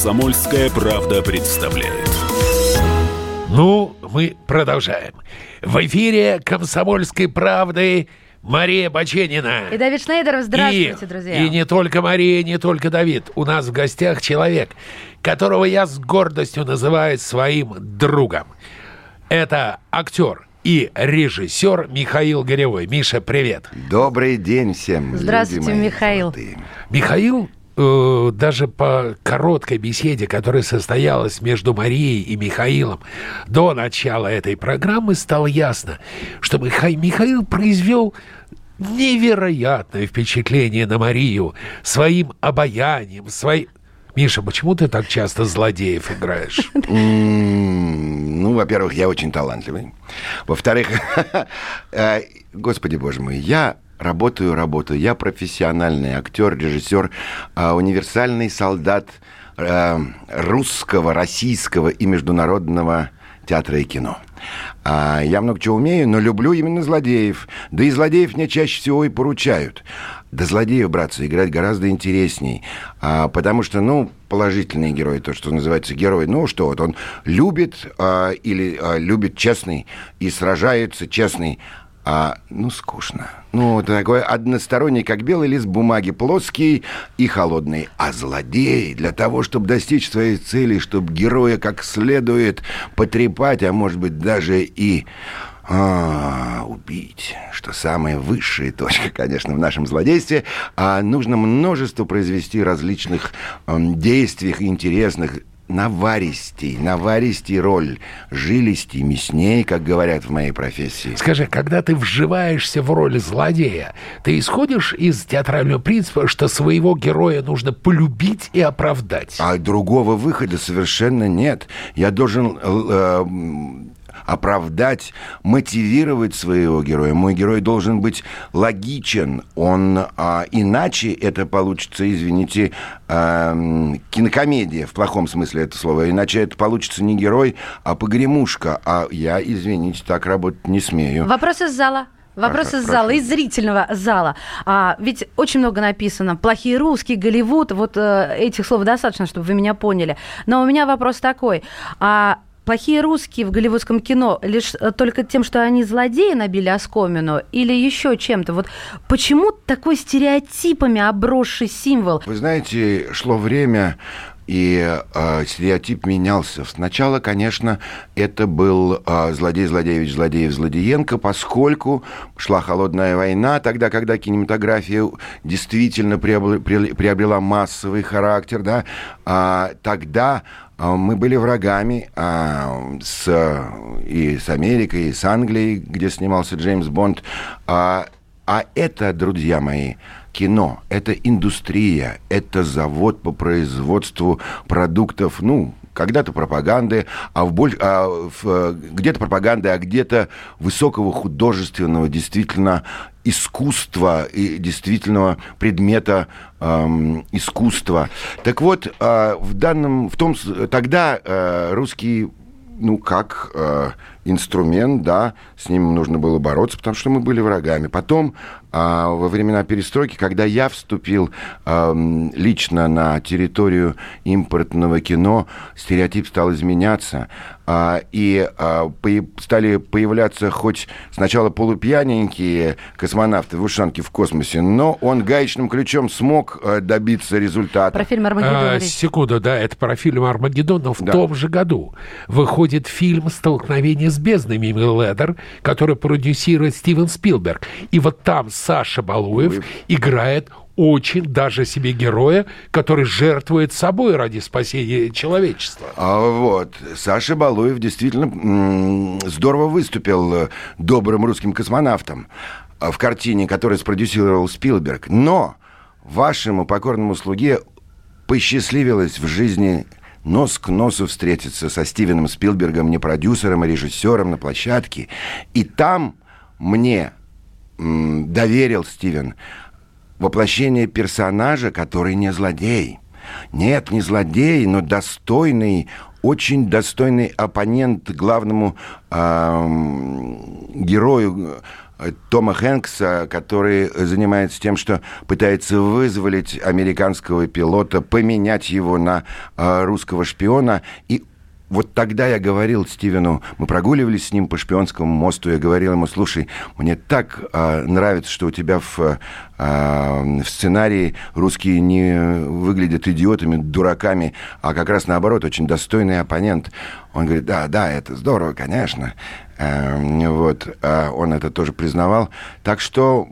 Комсомольская правда представляет. Ну, мы продолжаем. В эфире «Комсомольской правды» Мария Баченина. И Давид Шнейдеров. Здравствуйте, и, друзья. И не только Мария, не только Давид. У нас в гостях человек, которого я с гордостью называю своим другом. Это актер и режиссер Михаил Горевой. Миша, привет. Добрый день всем. Здравствуйте, Михаил. Золотые. Михаил э, даже по короткой беседе, которая состоялась между Марией и Михаилом до начала этой программы, стало ясно, что Миха- Михаил произвел невероятное впечатление на Марию своим обаянием, своим... Миша, почему ты так часто злодеев играешь? Ну, во-первых, я очень талантливый. Во-вторых, э, господи боже мой, я работаю, работаю. Я профессиональный актер, режиссер, а, универсальный солдат э, русского, российского и международного театра и кино. А, я много чего умею, но люблю именно злодеев. Да и злодеев мне чаще всего и поручают. Да злодеев, братцы, играть гораздо интересней. А, потому что, ну, положительный герой, то, что называется герой, ну что, вот он любит а, или а, любит честный и сражается честный. А, ну, скучно. Ну, такой односторонний, как белый лист бумаги, плоский и холодный. А злодей для того, чтобы достичь своей цели, чтобы героя как следует потрепать, а может быть даже и а, убить, что самая высшая точка, конечно, в нашем злодействе, а нужно множество произвести различных э, действий интересных, наваристей, наваристей роль, жилистей, мясней, как говорят в моей профессии. Скажи, когда ты вживаешься в роль злодея, ты исходишь из театрального принципа, что своего героя нужно полюбить и оправдать? А другого выхода совершенно нет. Я должен э, оправдать, мотивировать своего героя. Мой герой должен быть логичен. Он а, иначе это получится, извините, а, кинокомедия в плохом смысле этого слова. Иначе это получится не герой, а погремушка. А я, извините, так работать не смею. Вопрос из зала. Вопрос из зала, из зрительного зала. А, ведь очень много написано. Плохие русские, Голливуд. Вот э, этих слов достаточно, чтобы вы меня поняли. Но у меня вопрос такой. А плохие русские в голливудском кино лишь э, только тем, что они злодеи набили оскомину, или еще чем-то? Вот почему такой стереотипами обросший символ? Вы знаете, шло время, и э, стереотип менялся. Сначала, конечно, это был э, злодей Злодеевич Злодеев Злодеенко, поскольку шла холодная война, тогда, когда кинематография действительно приобрела, приобрела массовый характер, да, а, тогда мы были врагами а, с, и с Америкой, и с Англией, где снимался Джеймс Бонд. А, а это, друзья мои, кино, это индустрия, это завод по производству продуктов, ну, когда-то пропаганды, а, в боль... а в... где-то пропаганды, а где-то высокого художественного, действительно искусства и действительного предмета эм, искусства. Так вот, э, в данном, в том, тогда э, русский, ну как э, инструмент, да, с ним нужно было бороться, потому что мы были врагами. Потом а, во времена перестройки, когда я вступил а, лично на территорию импортного кино, стереотип стал изменяться. А, и а, по, стали появляться хоть сначала полупьяненькие космонавты в ушанке в космосе, но он гаечным ключом смог а, добиться результата. Про фильм «Армагеддон». А, секунду, да, это про фильм «Армагеддон», но в да. том же году выходит фильм «Столкновение с бездной» Мими Ледер, который продюсирует Стивен Спилберг. И вот там Саша Балуев Ой. играет очень даже себе героя, который жертвует собой ради спасения человечества. А вот, Саша Балуев действительно здорово выступил э, добрым русским космонавтом э, в картине, которую спродюсировал Спилберг. Но вашему покорному слуге посчастливилось в жизни нос к носу встретиться со Стивеном Спилбергом, не продюсером, а режиссером на площадке. И там мне доверил Стивен воплощение персонажа, который не злодей. Нет, не злодей, но достойный очень достойный оппонент главному э, герою Тома Хэнкса, который занимается тем, что пытается вызволить американского пилота, поменять его на э, русского шпиона. И вот тогда я говорил Стивену, мы прогуливались с ним по шпионскому мосту, я говорил ему, слушай, мне так э, нравится, что у тебя в, э, в сценарии русские не выглядят идиотами, дураками, а как раз наоборот, очень достойный оппонент. Он говорит, да, да, это здорово, конечно. Эм, вот, а он это тоже признавал. Так что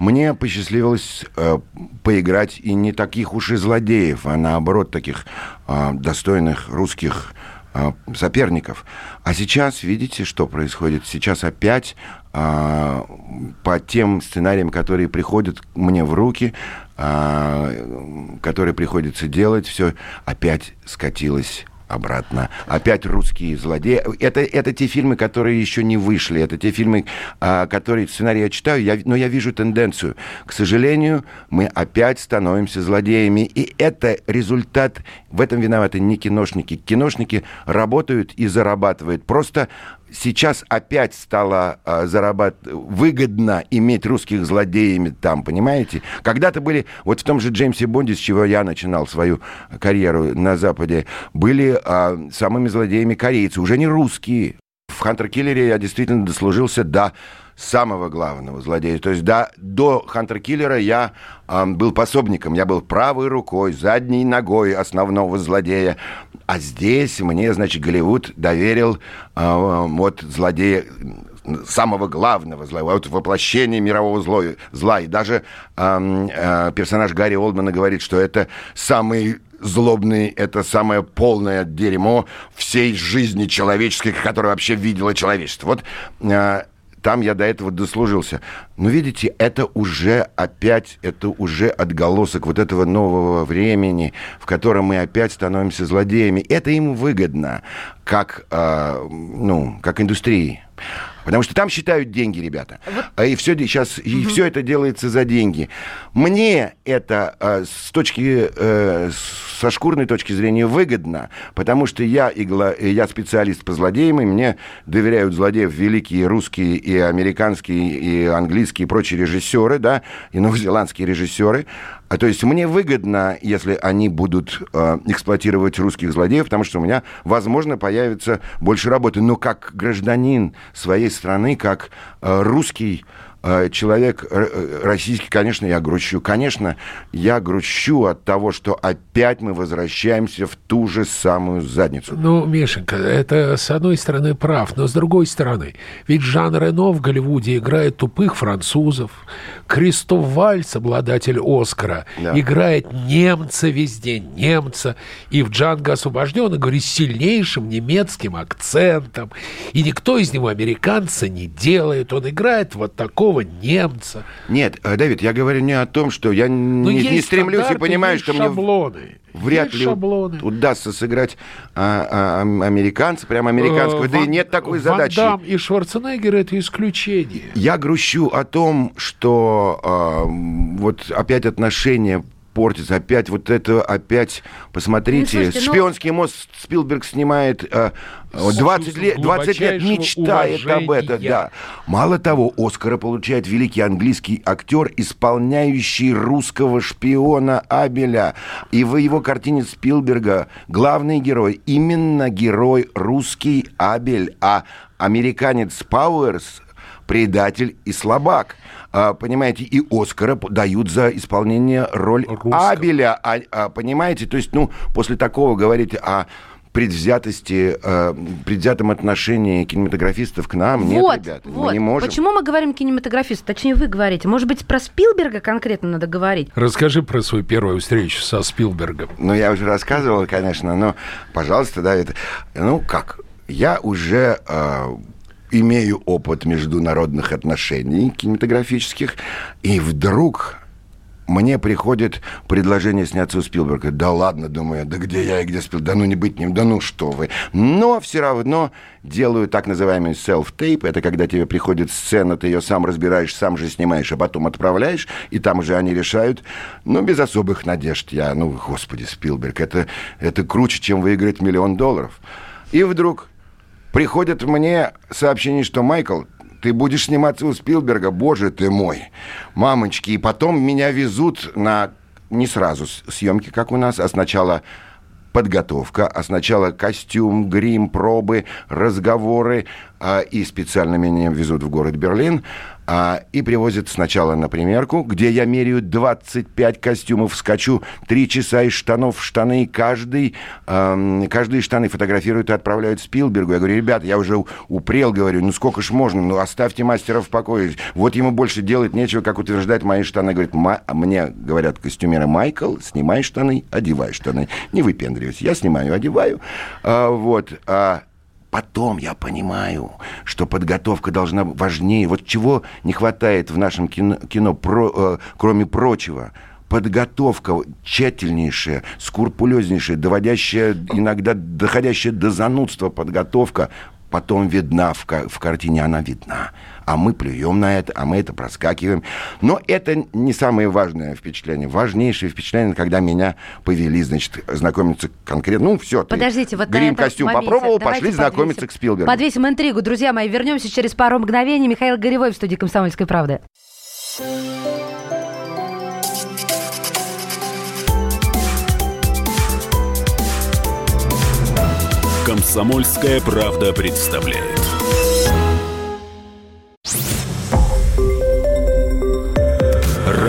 мне посчастливилось э, поиграть и не таких уж и злодеев, а наоборот таких а, достойных русских а, соперников. А сейчас, видите, что происходит? Сейчас опять по тем сценариям, которые приходят мне в руки, которые приходится делать, все опять скатилось обратно. Опять русские злодеи. Это, это те фильмы, которые еще не вышли. Это те фильмы, а, которые сценарий я читаю, я, но я вижу тенденцию. К сожалению, мы опять становимся злодеями. И это результат... В этом виноваты не киношники. Киношники работают и зарабатывают. Просто сейчас опять стало э, зарабат... выгодно иметь русских злодеями там, понимаете? Когда-то были, вот в том же Джеймсе Бонде, с чего я начинал свою карьеру на Западе, были э, самыми злодеями корейцы, уже не русские. В Хантер Киллере я действительно дослужился до самого главного злодея. То есть до, до Хантер Киллера я э, был пособником, я был правой рукой, задней ногой основного злодея. А здесь мне, значит, Голливуд доверил э, вот злодея самого главного зла, вот воплощение мирового зла. зла. И даже э, э, персонаж Гарри Олдмана говорит, что это самый злобный, это самое полное дерьмо всей жизни человеческой, которое вообще видело человечество. Вот э, там я до этого дослужился. Но видите, это уже опять, это уже отголосок вот этого нового времени, в котором мы опять становимся злодеями. Это им выгодно, как, э, ну, как индустрии. Потому что там считают деньги, ребята. Вот. А и все сейчас, угу. и все это делается за деньги. Мне это э, с точки, э, со шкурной точки зрения выгодно, потому что я, игла, я специалист по злодеям, и мне доверяют злодеев великие русские и американские, и английские, и прочие режиссеры, да, и новозеландские режиссеры. А то есть мне выгодно, если они будут э, эксплуатировать русских злодеев, потому что у меня, возможно, появится больше работы. Но как гражданин своей страны, как э, русский человек э, российский, конечно, я грущу. Конечно, я грущу от того, что опять мы возвращаемся в ту же самую задницу. Ну, Мишенька, это с одной стороны прав, но с другой стороны, ведь Жан Рено в Голливуде играет тупых французов, Кристоф Вальц, обладатель Оскара, да. играет немца везде, немца, и в Джанго освобожден, говорит, с сильнейшим немецким акцентом, и никто из него американца не делает, он играет вот такого другого немца. Нет, э, Давид, я говорю не о том, что я Но не, не стремлюсь и понимаю, что шаблоны. мне вряд есть ли шаблоны. удастся сыграть а, а, американца, прямо американского. Э, да Ван, и нет такой Ван задачи. Дам и Шварценеггер это исключение. Я грущу о том, что а, вот опять отношения портится. Опять вот это, опять, посмотрите, ну, слушайте, «Шпионский ну... мост» Спилберг снимает, 20 лет, 20 лет мечтает уважения. об этом, да. Мало того, Оскара получает великий английский актер, исполняющий русского шпиона Абеля. И в его картине Спилберга главный герой, именно герой русский Абель, а американец Пауэрс предатель и слабак. А, понимаете, и Оскара дают за исполнение роль Русского. Абеля. А, а, понимаете, то есть, ну, после такого говорить о предвзятости, э, предвзятом отношении кинематографистов к нам. Вот, Нет, ребята, вот. мы не можем. Почему мы говорим кинематографист? Точнее, вы говорите. Может быть, про Спилберга конкретно надо говорить? Расскажи про свою первую встречу со Спилбергом. Ну, я уже рассказывал, конечно, но, пожалуйста, да, это... Ну, как? Я уже э, имею опыт международных отношений кинематографических, и вдруг мне приходит предложение сняться у Спилберга. Да ладно, думаю, да где я и где Спилберг? Да ну не быть ним, да ну что вы. Но все равно делаю так называемый self-tape. Это когда тебе приходит сцена, ты ее сам разбираешь, сам же снимаешь, а потом отправляешь, и там уже они решают. Но без особых надежд. Я, ну, господи, Спилберг, это, это круче, чем выиграть миллион долларов. И вдруг приходит мне сообщение, что Майкл, ты будешь сниматься у Спилберга, боже ты мой. Мамочки, и потом меня везут на не сразу съемки, как у нас, а сначала подготовка, а сначала костюм, грим, пробы, разговоры, а, и специально меня везут в город Берлин, а, и привозят сначала на примерку, где я меряю 25 костюмов, скачу 3 часа из штанов штаны, каждый, а, каждые штаны фотографируют и отправляют Спилбергу. Я говорю, ребята, я уже упрел, говорю, ну сколько ж можно, ну оставьте мастера в покое. Вот ему больше делать нечего, как утверждать мои штаны. Говорит, мне говорят костюмеры, Майкл, снимай штаны, одевай штаны. Не выпендривайся. Я снимаю, одеваю. А, вот. А, Потом я понимаю, что подготовка должна быть важнее. Вот чего не хватает в нашем кино, кино про, э, кроме прочего. Подготовка тщательнейшая, скрупулезнейшая, доводящая, иногда доходящая до занудства подготовка, потом видна в, в картине, она видна а мы плюем на это, а мы это проскакиваем. Но это не самое важное впечатление. Важнейшее впечатление, когда меня повели, значит, знакомиться конкретно. Ну, все. Подождите, вот грим костюм попробовал, пошли подвесим, знакомиться к Спилбергу. Подвесим интригу. Друзья мои, вернемся через пару мгновений. Михаил Горевой в студии «Комсомольской правды». «Комсомольская правда» представляет.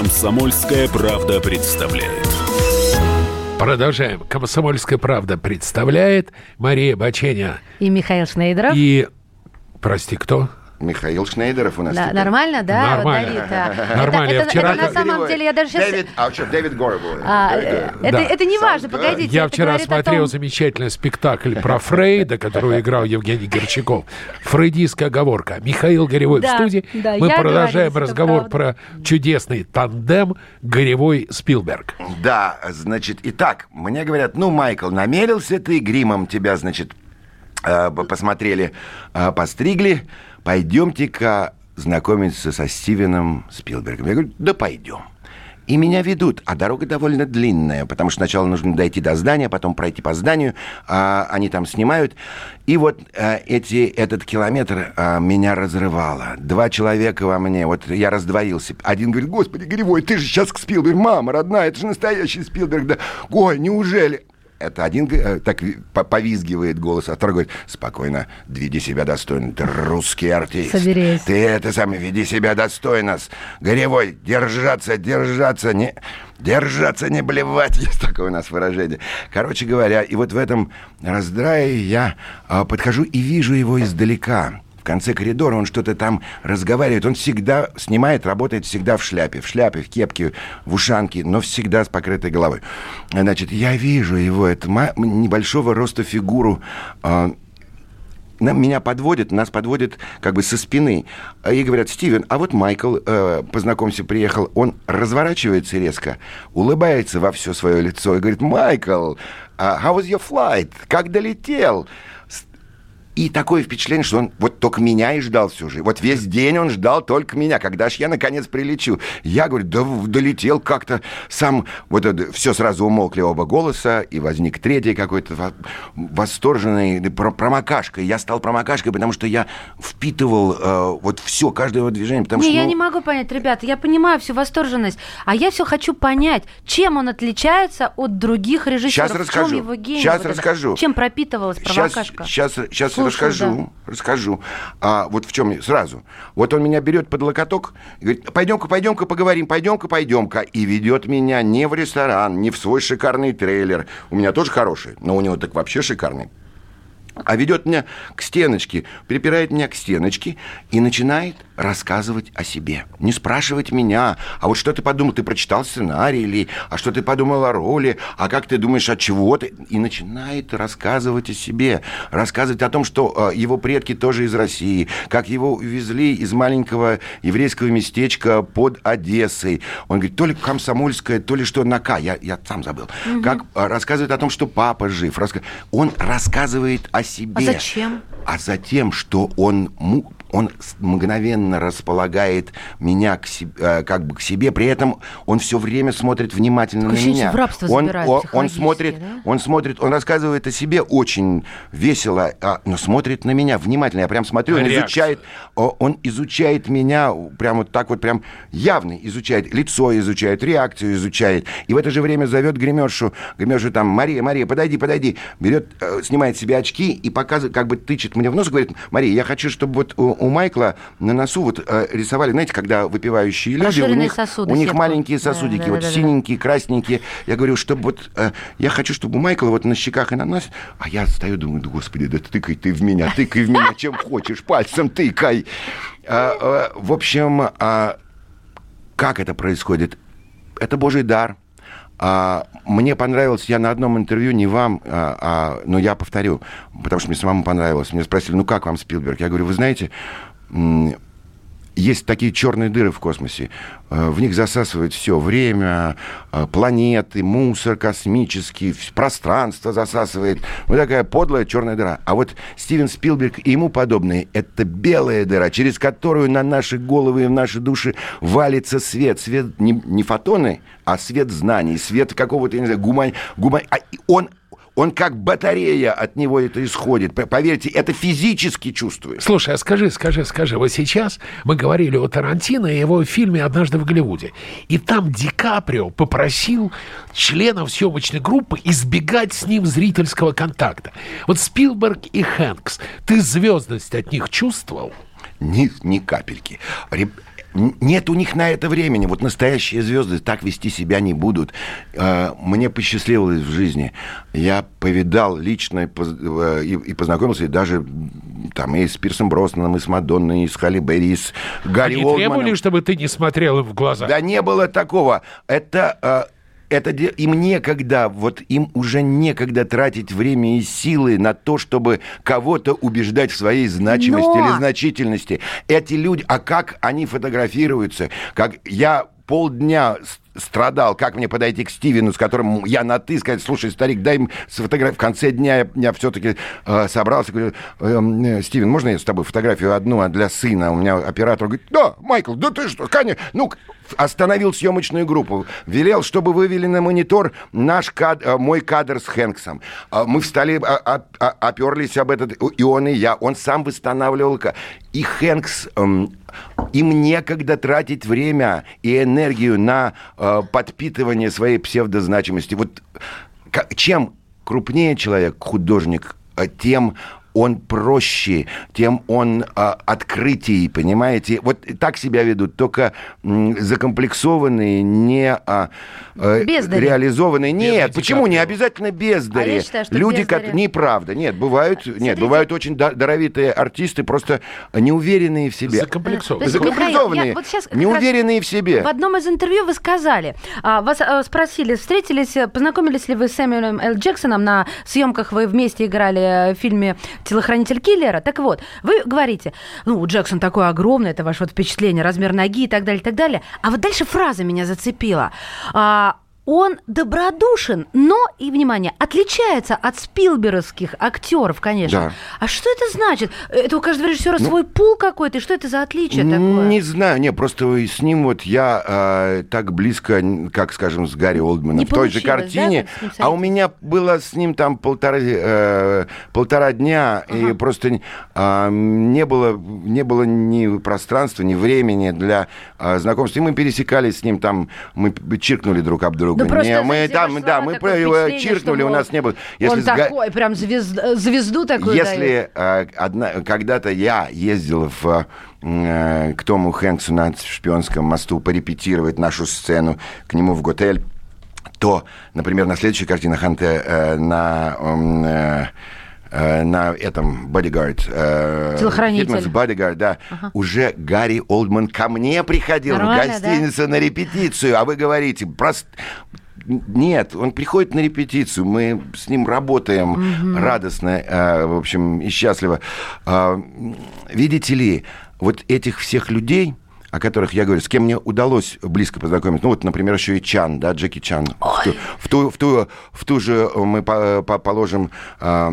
«Комсомольская правда» представляет. Продолжаем. «Комсомольская правда» представляет Мария Баченя. И Михаил Шнейдеров. И, прости, кто? Михаил Шнейдеров у нас. Да, нормально, да? Нормально. Вот, да. Нормально. Это, вчера... это, это на самом деле, я даже сейчас... Дэвид, а что, Дэвид Гор А, это, да. это не важно, погодите. Я вчера смотрел том... замечательный спектакль про Фрейда, который играл Евгений Герчаков. Фрейдистская оговорка. Михаил Горевой да, в студии. Да, Мы продолжаем разговор про чудесный тандем Горевой-Спилберг. Да, значит, итак, мне говорят, ну, Майкл, намерился ты гримом тебя, значит, э, посмотрели, э, постригли, пойдемте-ка знакомиться со Стивеном Спилбергом. Я говорю, да пойдем. И меня ведут, а дорога довольно длинная, потому что сначала нужно дойти до здания, потом пройти по зданию, а, они там снимают. И вот а, эти, этот километр а, меня разрывало. Два человека во мне, вот я раздвоился. Один говорит, господи, Гривой, ты же сейчас к Спилберг, мама родная, это же настоящий Спилберг. Да, ой, неужели? Это один э, так повизгивает голос, а второй говорит, спокойно, веди себя достойно, ты русский артист. Соберись. Ты это самое, веди себя достойно. Горевой, держаться, держаться, не... Держаться, не блевать, есть такое у нас выражение. Короче говоря, и вот в этом раздрае я а, подхожу и вижу его издалека в конце коридора, он что-то там разговаривает. Он всегда снимает, работает всегда в шляпе. В шляпе, в кепке, в ушанке, но всегда с покрытой головой. Значит, я вижу его, это небольшого роста фигуру, э, меня подводят, нас подводят как бы со спины. И говорят, Стивен, а вот Майкл, э, познакомься, приехал, он разворачивается резко, улыбается во все свое лицо и говорит, Майкл, uh, how was your flight? Как долетел? И такое впечатление, что он вот только меня и ждал всю жизнь. Вот весь день он ждал только меня, когда ж я наконец прилечу. Я, говорю, да долетел как-то сам. Вот это, все сразу умолкли оба голоса, и возник третий какой-то восторженный промокашкой. Я стал промокашкой, потому что я впитывал э, вот все, каждое его движение. Потому не, что, я ну... не могу понять, ребята, я понимаю всю восторженность, а я все хочу понять, чем он отличается от других режиссеров. Сейчас расскажу. В чем его гений? Сейчас вот расскажу. Это? Чем пропитывалась промокашка? Сейчас, сейчас, сейчас расскажу, да. расскажу. А, вот в чем сразу. Вот он меня берет под локоток и говорит, пойдем-ка, пойдем-ка поговорим, пойдем-ка, пойдем-ка. И ведет меня не в ресторан, не в свой шикарный трейлер. У меня тоже хороший, но у него так вообще шикарный а ведет меня к стеночке, припирает меня к стеночке и начинает рассказывать о себе. Не спрашивать меня, а вот что ты подумал, ты прочитал сценарий или, а что ты подумал о роли, а как ты думаешь, от чего ты? И начинает рассказывать о себе, рассказывать о том, что э, его предки тоже из России, как его увезли из маленького еврейского местечка под Одессой. Он говорит, то ли комсомольское, то ли что на К, я, я сам забыл. Угу. Как э, рассказывает о том, что папа жив. Раска... Он рассказывает о себе. А зачем? А затем, что он он мгновенно располагает меня к себе, э, как бы к себе, при этом он все время смотрит внимательно Такое на меня. В рабство он, он, он смотрит, да? он смотрит, он рассказывает о себе очень весело, а, но смотрит на меня внимательно. Я прям смотрю, он Реакция. изучает, он изучает меня, прям вот так вот прям явно изучает лицо, изучает реакцию, изучает, и в это же время зовет гримершу, гримершу там Мария, Мария, подойди, подойди, берет, э, снимает себе очки и показывает, как бы тычет мне в нос, говорит, Мария, я хочу, чтобы вот у Майкла на носу вот э, рисовали, знаете, когда выпивающие люди, у них, сосуды, у них маленькие сосудики, да, вот да, синенькие, да. красненькие. Я говорю, чтобы вот, э, я хочу, чтобы у Майкла вот на щеках и на нос, а я стою, думаю, да господи, да тыкай ты в меня, тыкай в меня, чем хочешь, пальцем тыкай. А, а, в общем, а, как это происходит? Это Божий дар. А, мне понравилось, я на одном интервью, не вам, а, а, но я повторю, потому что мне самому понравилось. Мне спросили, ну как вам Спилберг? Я говорю, вы знаете, есть такие черные дыры в космосе. Э, в них засасывает все время, э, планеты, мусор космический, пространство засасывает. Ну, такая подлая черная дыра. А вот Стивен Спилберг и ему подобные – это белая дыра, через которую на наши головы и в наши души валится свет. Свет не, не фотоны, а свет знаний, свет какого-то, не знаю, гумань... гумань а он он как батарея от него это исходит. Поверьте, это физически чувствуешь. Слушай, а скажи, скажи, скажи, вот сейчас мы говорили о Тарантино и его фильме «Однажды в Голливуде». И там Ди Каприо попросил членов съемочной группы избегать с ним зрительского контакта. Вот Спилберг и Хэнкс, ты звездность от них чувствовал? Ни, ни капельки. Нет у них на это времени. Вот настоящие звезды так вести себя не будут. А, мне посчастливилось в жизни. Я повидал лично э, и познакомился, и даже там и с Пирсом Броснаном, и с Мадонной, и с Халли Берри, и с Гарри Они Олдманом. требовали, чтобы ты не смотрел им в глаза? Да не было такого. Это а, это им некогда, вот им уже некогда тратить время и силы на то, чтобы кого-то убеждать в своей значимости Но... или значительности. Эти люди, а как они фотографируются? Как я полдня страдал, как мне подойти к Стивену, с которым я на «ты», сказать, слушай, старик, дай им сфотографию. В конце дня я, я все-таки э, собрался, говорю, «Эм, э, Стивен, можно я с тобой фотографию одну а для сына? У меня оператор говорит, да, Майкл, да ты что, конечно. Ну, остановил съемочную группу, велел, чтобы вывели на монитор наш кад, э, мой кадр с Хэнксом. Э, мы встали, а, а, оперлись об этот, и он, и я. Он сам восстанавливал. И Хэнкс эм, им некогда тратить время и энергию на э, подпитывание своей псевдозначимости. Вот чем крупнее человек, художник, э, тем он проще, тем он а, открытий, понимаете? Вот так себя ведут только м, закомплексованные, не а, а, реализованные. Нет, Бездари почему не обязательно бездари? А я считаю, что Люди, бездари... как неправда. Нет, бывают, Смотрите. нет, бывают очень даровитые артисты, просто неуверенные в себе. Закомплексованные. Закомплексованные, я, вот сейчас неуверенные в себе. В одном из интервью вы сказали, а, вас а, спросили, встретились, познакомились ли вы с Сэмюэлем Л. Джексоном на съемках, вы вместе играли в фильме телохранитель киллера. Так вот, вы говорите, ну, Джексон такой огромный, это ваше вот впечатление, размер ноги и так далее, и так далее. А вот дальше фраза меня зацепила. А, он добродушен, но, и, внимание, отличается от спилберовских актеров, конечно. Да. А что это значит? Это у каждого режиссера ну, свой пул какой-то, и что это за отличие такое? Не знаю, не, просто с ним вот я э, так близко, как, скажем, с Гарри Олдманом не в той же картине, да, а у меня было с ним там полтора, э, полтора дня, ага. и просто э, не, было, не было ни пространства, ни времени для э, знакомства. И мы пересекались с ним там, мы чиркнули друг об друга Да просто, не, мы знаете, там, да, мы чиркнули, у нас не было. Если Он такой, прям звезд- звезду такую. Если э, одна- когда-то я ездил в, э, к Тому Хэнксу на шпионском мосту порепетировать нашу сцену к нему в готель, то, например, на следующей картине Ханте э, на... э, э, на этом бодигард. Телохранитель. бодигард, да. Уже Гарри Олдман ко мне приходил Нормально, в гостиницу на репетицию, а вы говорите, просто... Нет, он приходит на репетицию, мы с ним работаем радостно, э, в общем, и счастливо. М, видите ли, вот этих всех людей, о которых я говорю, с кем мне удалось близко познакомиться, ну вот, например, еще и Чан, да, Джеки Чан. В ту, в ту, в ту, в ту же мы по- по- положим, а,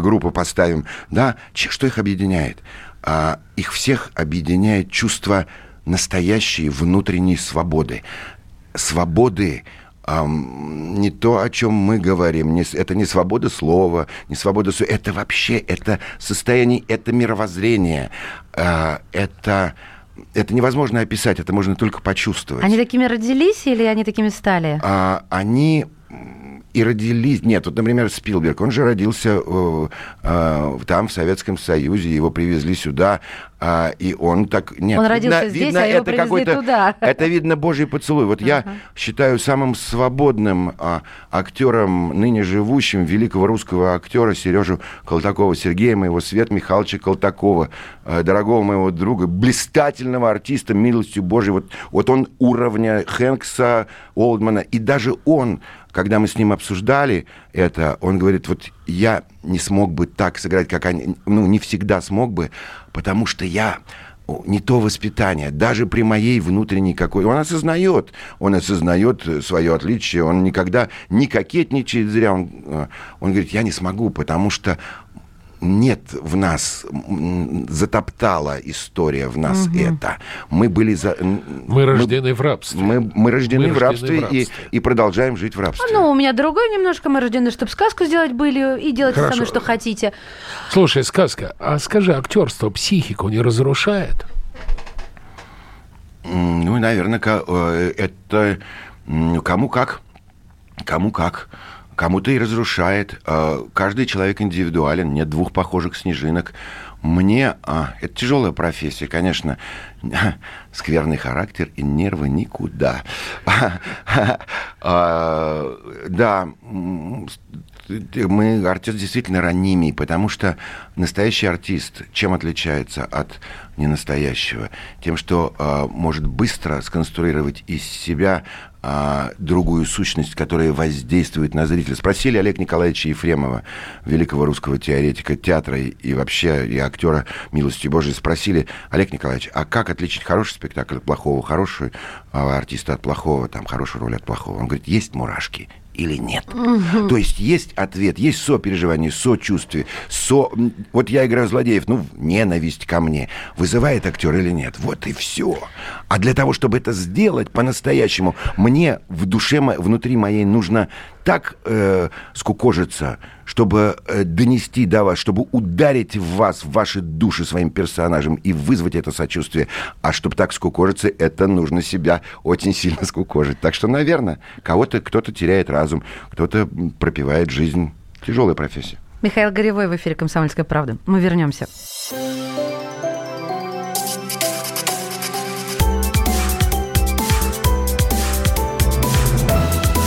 группу поставим, да, что их объединяет? А, их всех объединяет чувство настоящей внутренней свободы. Свободы ам, не то, о чем мы говорим, не это не свобода слова, не свобода... Это вообще, это состояние, это мировоззрение, а, это, это невозможно описать, это можно только почувствовать. Они такими родились или они такими стали? А, они и родились... Нет, вот, например, Спилберг, он же родился э, э, там, в Советском Союзе, его привезли сюда, а, и он так... Нет, Он родился здесь, а его привезли какой-то- туда. Это, видно, божий поцелуй. Вот я считаю самым свободным а, актером, ныне живущим, великого русского актера Сережу Колтакова, Сергея моего, Свет Михайловича Колтакова, э, дорогого моего друга, блистательного артиста, милостью Божией. Вот, вот он уровня Хэнкса, Олдмана, и даже он, когда мы с ним обсуждали это, он говорит, вот я не смог бы так сыграть, как они, ну, не всегда смог бы, потому что я не то воспитание, даже при моей внутренней какой... Он осознает, он осознает свое отличие, он никогда не кокетничает зря, он, э, он говорит, я не смогу, потому что нет в нас, затоптала история в нас это. Мы были... За, Мы рождены в рабстве. Мы, мы рождены, Мы в, рождены рабстве в рабстве. И, и продолжаем жить в рабстве. Ну, у меня другой немножко. Мы рождены, чтобы сказку сделать были, и делайте со мной, что хотите. Слушай, сказка, а скажи, актерство психику не разрушает? Ну, наверное, это м, кому как. Кому как. Кому-то и разрушает. Э, Каждый человек индивидуален. Нет двух похожих снежинок. Мне... а, Это тяжелая профессия, конечно. Скверный характер и нервы никуда. А, Да, мы, артист действительно ранимый, потому что настоящий артист чем отличается от ненастоящего? Тем, что а, может быстро сконструировать из себя а, другую сущность, которая воздействует на зрителя. Спросили Олег Николаевича Ефремова, великого русского теоретика театра и, и вообще и актера «Милости Божией», спросили, Олег Николаевич, а как отличить хороший спектакль от плохого, хороший а, артиста от плохого, там, хорошую роль от плохого? Он говорит, есть мурашки или нет. То есть есть ответ, есть сопереживание, сочувствие, со... Вот я играю злодеев, ну, ненависть ко мне. Вызывает актер или нет? Вот и все. А для того, чтобы это сделать по-настоящему, мне в душе, внутри моей нужно так э, скукожиться, чтобы э, донести до вас, чтобы ударить в вас, в ваши души своим персонажем и вызвать это сочувствие. А чтобы так скукожиться, это нужно себя очень сильно скукожить. Так что, наверное, кого-то кто-то теряет разум, кто-то пропивает жизнь. Тяжелая профессия. Михаил Горевой в эфире «Комсомольская правда». Мы вернемся.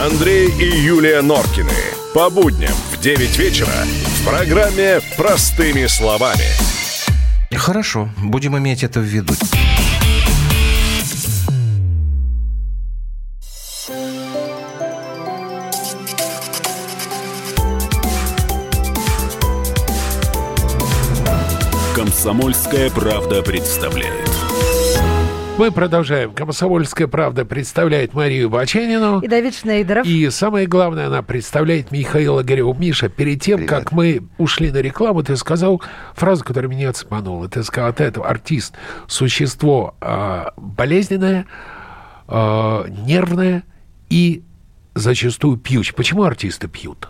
Андрей и Юлия Норкины. По будням в 9 вечера в программе «Простыми словами». Хорошо, будем иметь это в виду. Комсомольская правда представляет. Мы продолжаем. «Комсомольская правда» представляет Марию Баченину. И Давид Шнейдеров. И самое главное, она представляет Михаила Горева. Миша, перед тем, Привет. как мы ушли на рекламу, ты сказал фразу, которая меня отсманула. Ты сказал, вот это артист, существо а, болезненное, а, нервное и зачастую пьющее. Почему артисты пьют?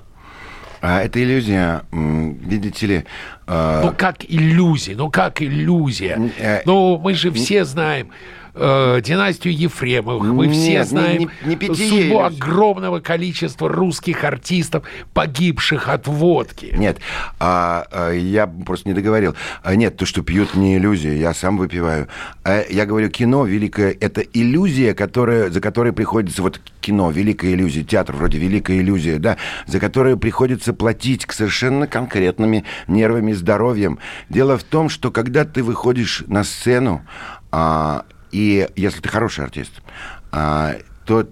А это иллюзия, видите ли, э, Ну, как иллюзия, ну, как иллюзия. Э, Ну, мы же все знаем э, династию Ефремовых, мы Нет, все не- знаем не- не питье судьбу огромного количества русских артистов, погибших от водки. Нет, а, а, я просто не договорил. А, нет, то, что пьют, не иллюзия, я сам выпиваю. А, я говорю, кино великое, это иллюзия, которая, за которой приходится, вот кино, великая иллюзия, театр вроде великая иллюзия, да, за которую приходится платить к совершенно конкретными нервами, здоровьем. Дело в том, что когда ты выходишь на сцену, а, и если ты хороший артист, а, то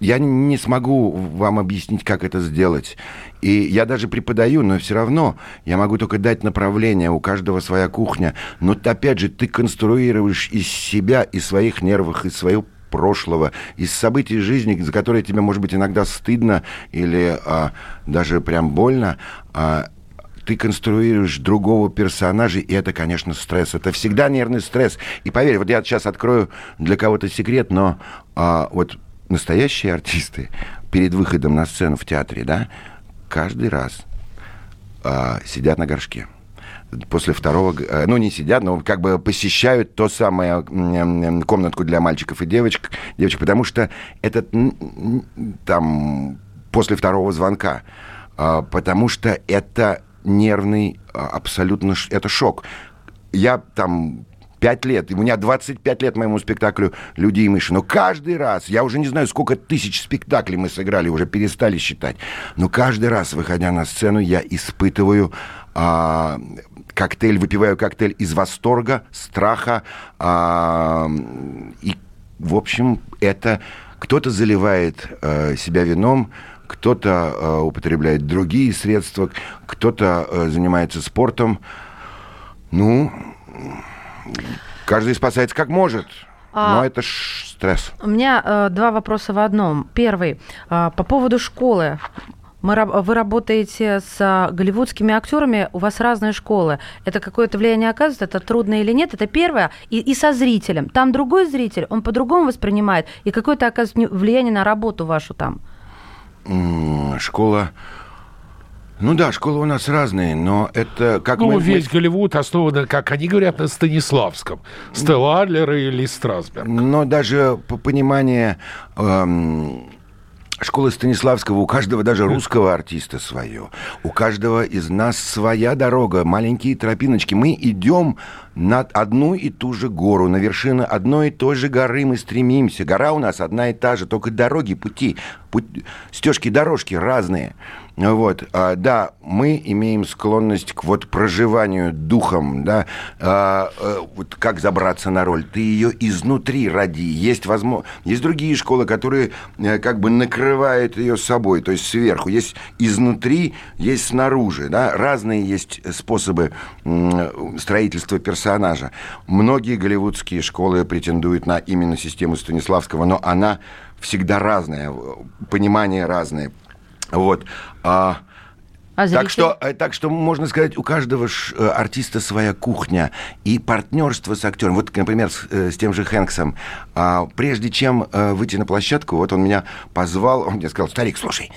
я не смогу вам объяснить, как это сделать. И я даже преподаю, но все равно я могу только дать направление, у каждого своя кухня. Но опять же, ты конструируешь из себя, из своих нервов, из своего прошлого, из событий жизни, за которые тебе, может быть, иногда стыдно или а, даже прям больно, а, ты конструируешь другого персонажа, и это, конечно, стресс. Это всегда нервный стресс. И поверь, вот я сейчас открою для кого-то секрет, но а, вот настоящие артисты перед выходом на сцену в театре, да, каждый раз а, сидят на горшке. После второго, э, ну не сидят, но как бы посещают то самое комнатку для мальчиков и девочек, девочек, потому что этот там после второго звонка, А, потому что это нервный а, абсолютно, это шок. Я там пять лет, у меня 25 лет моему спектаклю «Люди и мыши». Но каждый раз, я уже не знаю, сколько тысяч спектаклей мы сыграли, уже перестали считать. Но каждый раз, выходя на сцену, я испытываю а, коктейль, выпиваю коктейль из восторга, страха. а, и, в общем, это кто-то заливает э, себя вином, кто-то э, употребляет другие средства, кто-то э, занимается спортом. Ну, каждый спасается как может. А- Но это ж стресс. У меня э, два вопроса в одном. Первый. э, по поводу школы. Мы, вы работаете с а, голливудскими актерами, у вас разные школы. Это какое-то влияние оказывает, это трудно или нет? Это первое. И, и со зрителем. Там другой зритель, он по-другому воспринимает, и какое-то оказывает влияние на работу вашу там. Школа... Ну да, школы у нас разные, но это как Ну, мы- мы- весь Голливуд основан, как они говорят, на Станиславском. Стелла Адлер или Страсберг. Но даже по пониманию эм, школы Станиславского, у каждого даже русского артиста свое. У каждого из нас своя дорога, маленькие тропиночки. Мы идем над одну и ту же гору, на вершины одной и той же горы мы стремимся. Гора у нас одна и та же, только дороги, пути, путь, стежки, дорожки разные. Вот, а, да, мы имеем склонность к вот проживанию духом, да, а, э, вот как забраться на роль. Ты ее изнутри роди. Есть возможно, есть другие школы, которые э, как бы накрывают ее собой, то есть сверху. Есть изнутри, есть снаружи, да. Разные есть способы строительства персонажа. Многие голливудские школы претендуют на именно систему Станиславского, но она всегда разная, понимание разное. Вот. А, А зритель? так что, э, так что можно сказать, у каждого ж, э, артиста своя кухня и партнерство с актером. Вот, например, с, э, с тем же Хэнксом. А, прежде чем э, выйти на площадку, вот он меня позвал, он мне сказал, старик, слушай,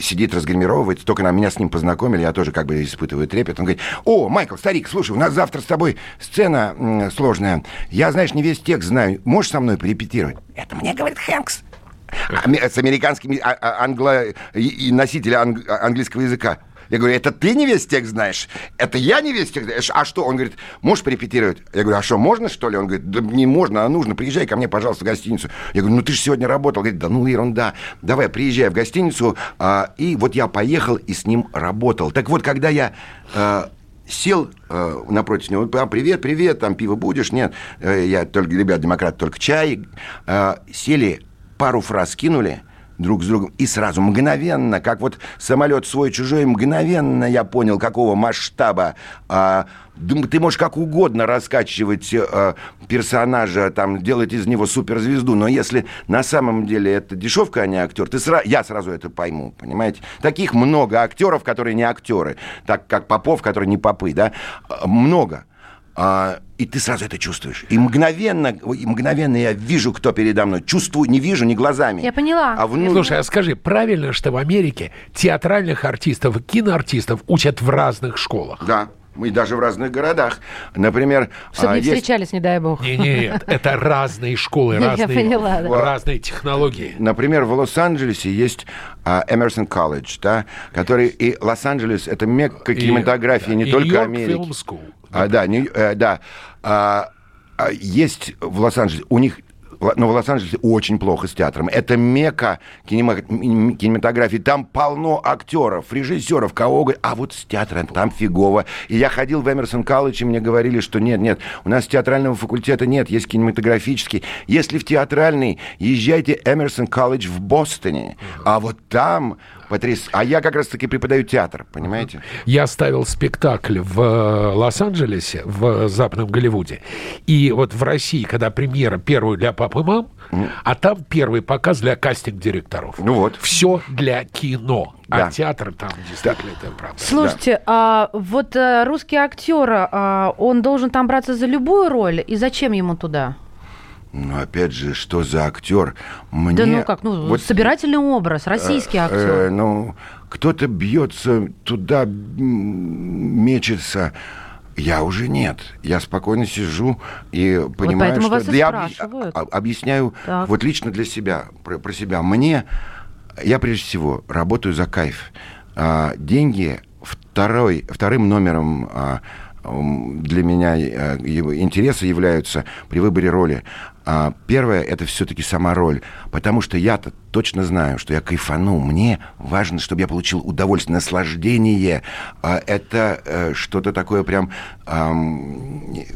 сидит, разгримировывается, только на меня с ним познакомили, я тоже как бы испытываю трепет. Он говорит, о, Майкл, старик, слушай, у нас завтра с тобой сцена м, сложная. Я, знаешь, не весь текст знаю. Можешь со мной порепетировать? Это мне говорит Хэнкс. Аме- С американским а- а- англо... носителя анг- английского языка. Я говорю, это ты не весь текст знаешь? Это я не весь текст знаешь? А что? Он говорит, можешь порепетировать? Я говорю, а что, можно, что ли? Он говорит, да не можно, а нужно. Приезжай ко мне, пожалуйста, в гостиницу. Я говорю, ну ты же сегодня работал. Говорит, да ну ерунда. Давай, приезжай в гостиницу. А, и вот я поехал и с ним работал. Так вот, когда я... а, Сел э, напротив него, а, привет, привет, там пиво будешь? Нет, Э, я только, ребят, демократ, только чай. Э, сели, пару фраз кинули, друг с другом. И сразу, мгновенно, как вот самолет свой-чужой, мгновенно я понял, какого масштаба а, ты можешь как угодно раскачивать э, персонажа, там, делать из него суперзвезду, но если на самом деле это дешевка, а не актер, ты сра- я сразу это пойму, понимаете? Таких много актеров, которые не актеры, так как Попов, которые не попы, да, э, много. А, и ты сразу это чувствуешь. И мгновенно, и мгновенно я вижу, кто передо мной. Чувствую, не вижу, не глазами. Я поняла. А вну- Слушай, а скажи, правильно, что в Америке театральных артистов и киноартистов учат в разных школах? Да, мы даже в разных городах. Например, Чтобы а, не есть- встречались, не дай бог. Не, нет, это разные школы, разные, поняла, да. разные технологии. Например, в Лос-Анджелесе есть а, Эмерсон колледж, да, который и Лос-Анджелес это мекка кинематографии не И только Америки. А, да, Нью- э, да. А, а, есть в Лос-Анджелесе, у них но в Лос-Анджелесе очень плохо с театром. Это мека кинема- кинематографии. Там полно актеров, режиссеров, кого. А вот с театром там фигово. И я ходил в Эмерсон колледж, и мне говорили, что нет, нет, у нас театрального факультета нет, есть кинематографический. Если в театральный, езжайте Эмерсон колледж в Бостоне. А вот там потряс... А я как раз-таки преподаю театр, понимаете? Я ставил спектакль в э, Лос-Анджелесе, в Западном Голливуде. И вот в России, когда премьера первую для пап и мам, а там первый показ для кастинг-директоров. Ну вот. Все для кино. Да. А театр там действительно это правда. Слушайте, а вот э, русский актер, а, он должен там браться за любую роль, и зачем ему туда? Ну, опять же, что за актер? Мне... Да ну как, ну, вот, собирательный образ, российский э, актер. э, ну, кто-то бьется туда, мечется. Я уже нет. Я спокойно сижу и понимаю, поэтому что... вас я объ- спрашивают. а- объясняю Так. вот лично для себя, про, про себя. Мне, я прежде всего работаю за кайф. А, деньги второй, вторым номером а, для меня э, интереса являются при выборе роли. А, Первое – это все-таки сама роль. Потому что я-то точно знаю, что я кайфану. Мне важно, чтобы я получил удовольствие, наслаждение. А, Это э, что-то такое прям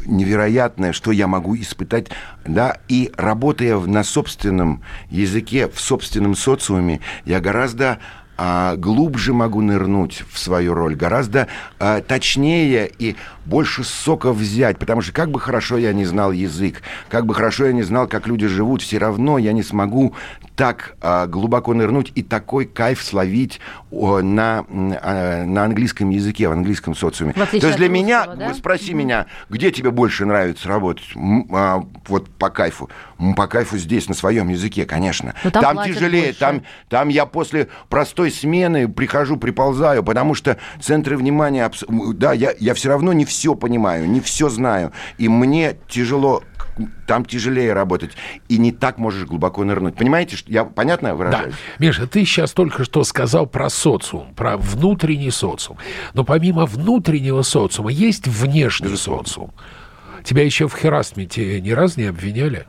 невероятное, что я могу испытать. Да? И работая на собственном языке, в собственном социуме, я гораздо а, глубже могу нырнуть в свою роль, гораздо а, точнее и больше сока взять, потому что как бы хорошо я не знал язык, как бы хорошо я не знал, как люди живут, все равно я не смогу так а, глубоко нырнуть и такой кайф словить о, на, а, на английском языке, в английском социуме. В То есть для меня, русского, да? спроси меня, где тебе больше нравится работать? М, а, вот по кайфу. М, По кайфу здесь, на своем языке, конечно. Но там платят тяжелее, больше. там там я после простой смены прихожу, приползаю, потому что центры внимания, да, я, я все равно не все понимаю, не все знаю. И мне тяжело, там тяжелее работать. И не так можешь глубоко нырнуть. Понимаете, я понятно Да. выражаюсь? Миша, ты сейчас только что сказал про социум, про внутренний социум. Но помимо внутреннего социума есть внешний социум. Тебя еще в херасменте ни разу не обвиняли?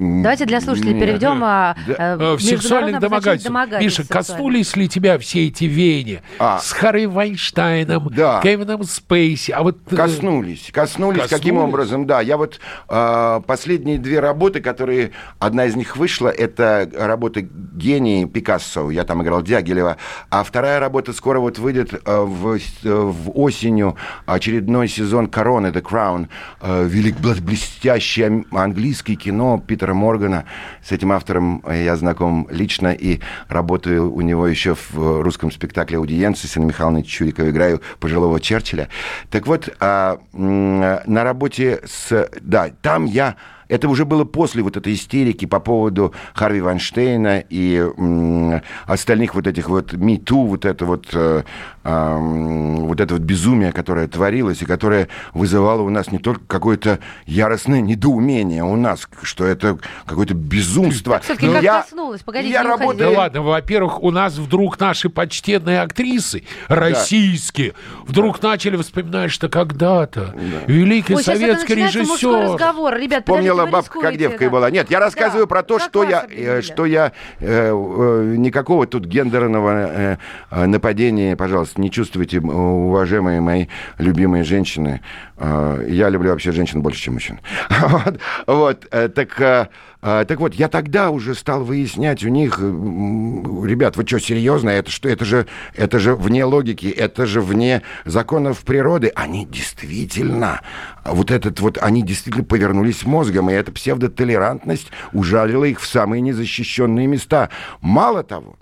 Давайте для слушателей нет. переведем а, Да. э, Э, В сексуальных домогательствах. домогательств Миша, коснулись ли тебя все эти веяния А. с Харри Вайнштейном, Да. Кевином Спейси? А вот э, Коснулись. Коснулись. Каким Коснулись? образом? Да, я вот э, последние две работы, которые... Одна из них вышла, это работа «Гений» Пикассо. Я там играл Дягилева. А вторая работа скоро вот выйдет э, в, э, в осенью очередной сезон «Короны», «The Crown». Э, велик, бл- блестящее английское кино Питера Моргана. С этим автором э, я знаком лично и работаю у него еще в э, русском спектакле «Аудиенции» с Анной Михайловной Чурикова. Играю пожилого Черчилля. Так вот, а, м, на работе с... Да, там я... Это уже было после вот этой истерики по поводу Харви Вайнштейна и м, остальных вот этих вот МИТУ, вот это вот, э, ам, вот это вот безумие, которое творилось и которое вызывало у нас не только какое-то яростное недоумение у нас, что это какое-то безумство. Всё-таки Но как я- коснулось? Погодите, я уходите. Да работаю... ладно, во-первых, у нас вдруг наши почтенные актрисы, российские, вдруг начали вспоминать, что когда-то великий Ой, советский режиссер... разговор. Ребят, Вспомнила была бабка, как девкой да. была. Нет, я рассказываю Да, про то, как что я, э, что я э, э, никакого тут гендерного э, нападения, пожалуйста, не чувствуйте, уважаемые мои любимые женщины. Э, Я люблю вообще женщин больше, чем мужчин. Вот, вот, э, так, э, э, так вот, я тогда уже стал выяснять у них, э, ребят, вы что, серьезно? Это что? Это же, это же вне логики, это же вне законов природы. Они действительно, вот этот вот, они действительно повернулись мозгом, и эта псевдотолерантность ужалила их в самые незащищенные места. Мало того,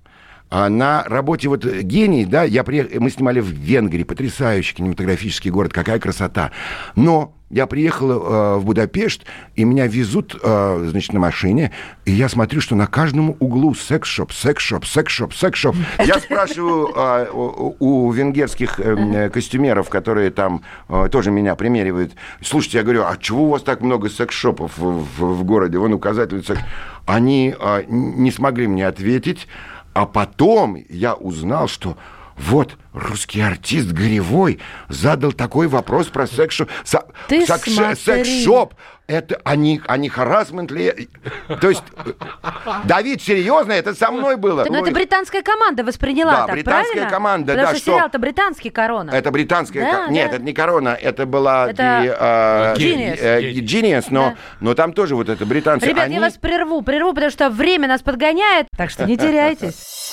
а на работе вот э, гений, да, я приехал, мы снимали в Венгрии, потрясающий кинематографический город, какая красота. Но я приехал э, в Будапешт, и меня везут, э, значит, на машине, и я смотрю, что на каждом углу секс-шоп, секс-шоп, секс-шоп, секс-шоп. Я спрашиваю э, у, у венгерских э, м, костюмеров, которые там э, тоже меня примеривают, слушайте, я говорю, а чего у вас так много секс-шопов в, в- в городе? Вон указатель секс... Они э, не смогли мне ответить, а потом я узнал, что вот русский артист Горевой задал такой вопрос про секс-шоп. Секс-шоп. Это они, они харасмент ли? То есть, Давид, серьезно, это со мной было. Но это британская команда восприняла Да, так, британская правильно? команда, Потому да, что что- сериал-то британский «Корона». Это британская... Да, ко- Нет, да. это не корона, это была Это The, э, Genius. э, Genius, но, Да. но там тоже вот это британцы. Ребят, они- я вас прерву, прерву, потому что время нас подгоняет, так что не теряйтесь.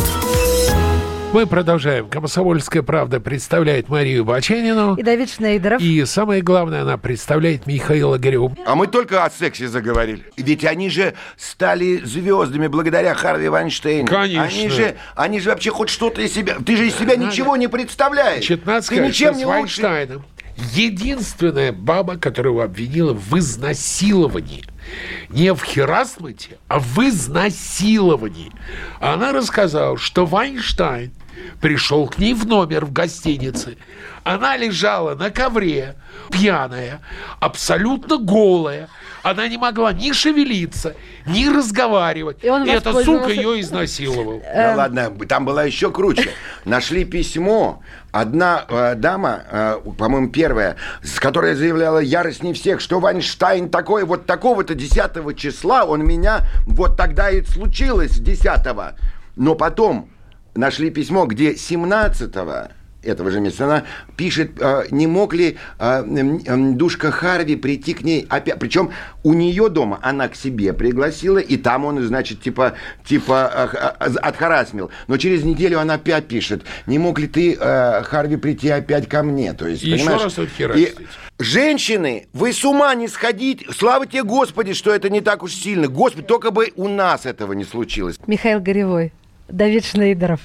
Мы продолжаем. «Комсомольская правда» представляет Марию Баченину. И Давид Шнейдеров. И самое главное, она представляет Михаила Горева. А мы только о сексе заговорили. Ведь они же стали звездами благодаря Харви Вайнштейну. Конечно. Они же, они же вообще хоть что-то из себя... Ты же из себя ничего не представляешь. Значит, надо Ты сказать, ничем что не с лучше. Единственная баба, которую обвинила в изнасиловании. Не в херасменте, а в изнасиловании. Она рассказала, что Вайнштейн пришел к ней в номер в гостинице. Она лежала на ковре, пьяная, абсолютно голая. Она не могла ни шевелиться, ни разговаривать. И он эта сука ее изнасиловал. Да ладно, там была еще круче. Нашли письмо. Одна э, дама, э, по-моему, первая, с которой заявляла яростнее всех, что Вайнштейн такой, вот такого-то 10 числа, он меня, вот тогда и случилось 10 Но потом нашли письмо, где 17 этого же месяца она пишет, э, не мог ли м, душка Харви прийти к ней опять. Причем у нее дома она к себе пригласила, и там он, значит, типа, типа э, отхарасмил. Но через неделю она опять пишет, не мог ли ты, Харви, прийти опять ко мне? То есть, И еще раз. И Женщины, вы с ума не сходить. Слава тебе, Господи, что это не так уж сильно. Господи, только бы у нас этого не случилось. Михаил Горевой, Давид Шнейдеров.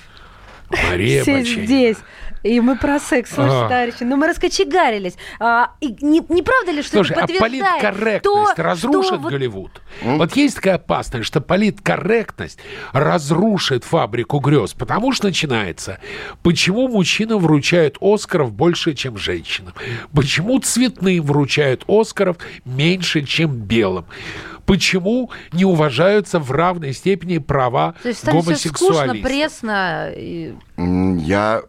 Мария Все здесь. И мы про секс, слушай, А. товарищи. Ну, мы раскочегарились. А, и не, не правда ли, что Слушай, это а подтверждает политкорректность то, разрушит что вот Голливуд? Вот есть такая опасность, что политкорректность разрушит фабрику грез, потому что начинается, почему мужчинам вручают Оскаров больше, чем женщинам? Почему цветным вручают Оскаров меньше, чем белым? Почему не уважаются в равной степени права То есть станет все скучно, гомосексуалистов? пресно. и- Я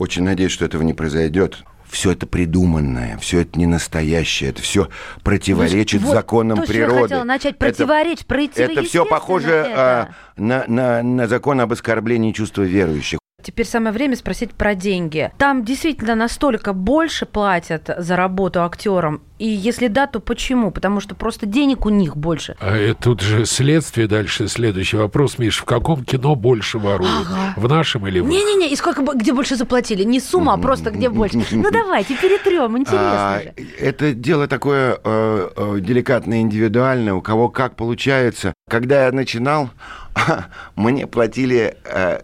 очень надеюсь, что этого не произойдет. Все это придуманное, все это не настоящее, это все противоречит Вот законам то, я природы. хотела начать. Это- Противоречить, Это все похоже это. а, на, на, на закон об оскорблении чувства верующих. Теперь самое время спросить про деньги. Там действительно настолько больше платят за работу актерам? И если да, то почему? Потому что просто денег у них больше. А тут же следствие дальше. Следующий вопрос, Миш. В каком кино больше воруют? Ага. В нашем или в Не-не-не, и сколько, где больше заплатили? Не сумма, а просто где больше. Ну давайте, перетрем, интересно а, же. Это дело такое э, э, деликатное, индивидуальное, у кого как получается. Когда я начинал, мне платили э,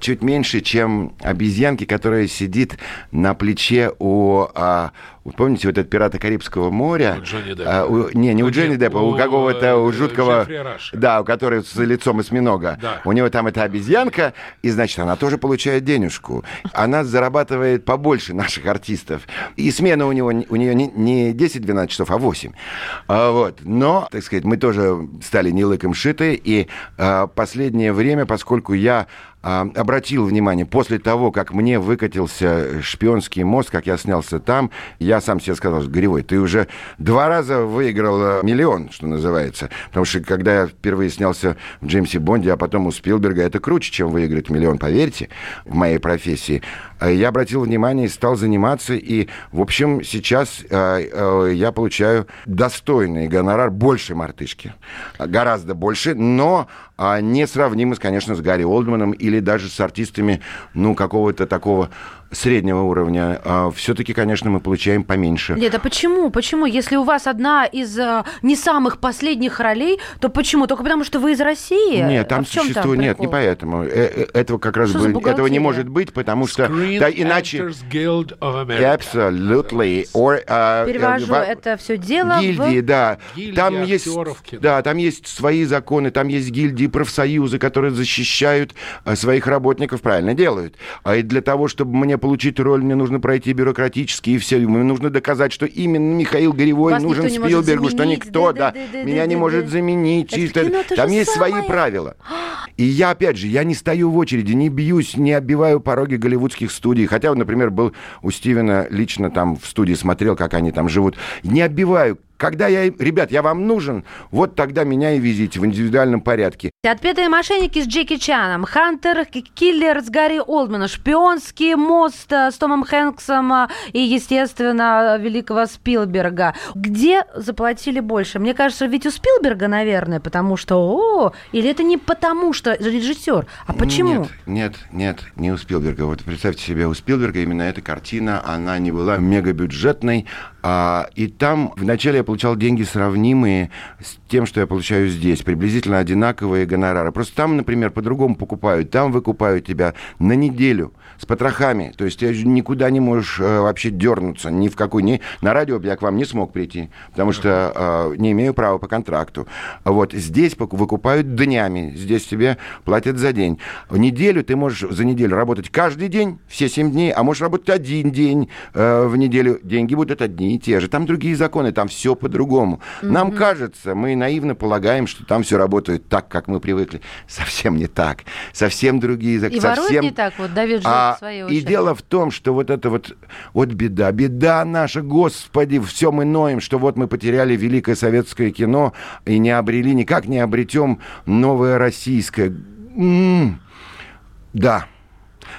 чуть меньше, чем обезьянки, которая сидит на плече у... А, вы помните вот этот «Пираты Карибского моря»? У Джонни Деппа. А, у, не, не у, у Джонни Деппа, у, у какого-то у жуткого... Да, у которого с лицом осьминога. Да. У него там эта обезьянка, и, значит, она тоже получает денежку. Она зарабатывает побольше наших артистов. И смена у, него, у нее не, не 10-12 часов, а 8. А, вот. Но, так сказать, мы тоже стали не лыком шиты, и а, последнее время, поскольку я а, обратил внимание, после того, как мне выкатился шпионский мост, как я снялся там, я сам себе сказал, Горевой, ты уже два раза выиграл э, миллион, что называется. Потому что когда я впервые снялся в Джеймсе Бонде, а потом у Спилберга, это круче, чем выиграть миллион, поверьте, в моей профессии. Э, я обратил внимание и стал заниматься, и, в общем, сейчас э, я получаю достойный гонорар больше мартышки. Гораздо больше, но а несравнимы, конечно, с Гарри Олдманом или даже с артистами, ну, какого-то такого среднего уровня, а все-таки, конечно, мы получаем поменьше. Нет, а почему? Почему? Если у вас одна из а, не самых последних ролей, то почему? Только потому, что вы из России? Нет, там а существует... Там нет, не поэтому. Э, э, этого как раз бы... этого не может быть, потому что... Screen да, иначе... Guild of America. Absolutely. Or, uh, Перевожу uh, это все дело Гильдии, в... да. Гильдия там есть, да, там есть свои законы, там есть гильдии профсоюзы, которые защищают своих работников, правильно делают. А и для того, чтобы мне получить роль, мне нужно пройти бюрократические все. Мне нужно доказать, что именно Михаил Горевой Вас нужен Спилбергу, что никто, да, да, да, да меня да, не да, может да. заменить. Это там есть самое. свои правила. И я, опять же, я не стою в очереди, не бьюсь, не оббиваю пороги голливудских студий. Хотя, например, был у Стивена лично там в студии, смотрел, как они там живут. Не оббиваю когда я, ребят, я вам нужен, вот тогда меня и везите в индивидуальном порядке. Отпетые мошенники с Джеки Чаном, Хантер, Киллер с Гарри Олдманом, Шпионский мост э, с Томом Хэнксом э, и, естественно, великого Спилберга. Где заплатили больше? Мне кажется, ведь у Спилберга, наверное, потому что, о, или это не потому что режиссер, а почему? Нет, нет, нет, не у Спилберга. Вот представьте себе, у Спилберга именно эта картина, она не была мегабюджетной, а, и там вначале я получал деньги сравнимые с тем, что я получаю здесь, приблизительно одинаковые гонорары. Просто там, например, по-другому покупают. Там выкупают тебя на неделю с потрохами. То есть ты никуда не можешь э, вообще дернуться. Ни в какой... Ни... На радио я к вам не смог прийти, потому что э, не имею права по контракту. Вот здесь выкупают днями. Здесь тебе платят за день. В неделю ты можешь за неделю работать каждый день, все семь дней, а можешь работать один день э, в неделю. Деньги будут одни и те же. Там другие законы, там все по-другому. Mm-hmm. Нам кажется, мы наивно полагаем, что там все работает так, как мы привыкли. Совсем не так. Совсем другие законы. И совсем... не так, вот Давид Жил а, очередь. И дело в том, что вот это вот, вот беда, беда наша, господи, все мы ноем, что вот мы потеряли великое советское кино и не обрели, никак не обретем новое российское. М-м-м. Да,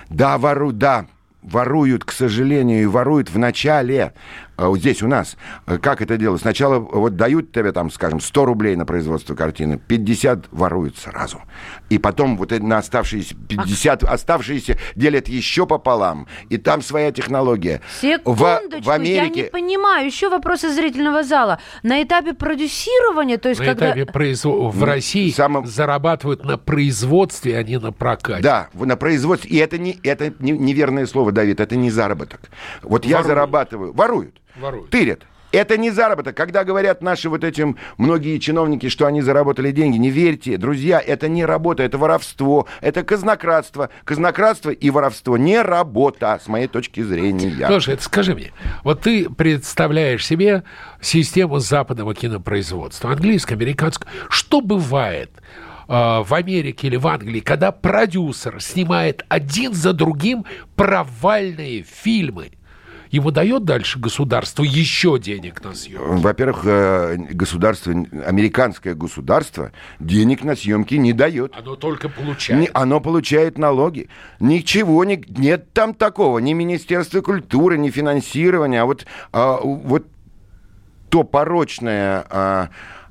да, вору, да, воруют, к сожалению, и воруют в начале. А вот здесь у нас, э, как это делать? Сначала вот дают тебе там, скажем, 100 рублей на производство картины, 50 воруют сразу. И потом вот на оставшиеся 50, оставшиеся делят еще пополам. И там своя технология. Секундочку, в, в Америке... я не понимаю. Еще вопрос из зрительного зала. На этапе продюсирования, то есть на когда... этапе производ... в России Самым... зарабатывают на производстве, а не на прокате. Да, на производстве. И это, не, это не, неверное слово, Давид, это не заработок. Вот Воруют. я зарабатываю. Воруют. Воруют. Тырят. Это не заработок. Когда говорят наши вот этим многие чиновники, что они заработали деньги, не верьте, друзья, это не работа, это воровство, это казнократство. Казнократство и воровство не работа, с моей точки зрения. Слушай, это скажи мне, вот ты представляешь себе систему западного кинопроизводства, английское, американское. Что бывает в Америке или в Англии, когда продюсер снимает один за другим провальные фильмы? ему дает дальше государство еще денег на съемки? Во-первых, э, государство, американское государство денег на съемки не дает. Оно только получает. Не- оно получает налоги. Ничего не, нет там такого. Ни Министерства культуры, ни финансирования. А вот, а, вот то порочное а,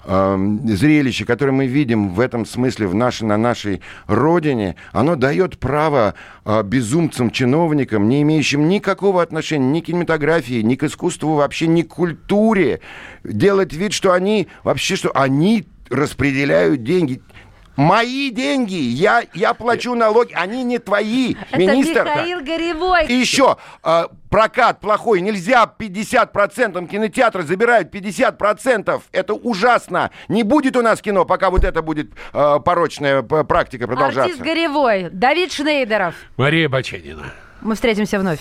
а, зрелище, которое мы видим в этом смысле в нашей, на нашей родине, оно дает право а, безумцам, чиновникам, не имеющим никакого отношения ни к кинематографии, ни к искусству, вообще ни к культуре, делать вид, что они вообще, что они распределяют деньги. Мои деньги, я, я плачу налоги, они не твои, Это министр. Михаил Горевой. И еще, э, прокат плохой, нельзя 50%, кинотеатры забирают 50%, это ужасно. Не будет у нас кино, пока вот это будет э, порочная практика продолжаться. Артист Горевой. Давид Шнейдеров. Мария Баченина. Мы встретимся вновь.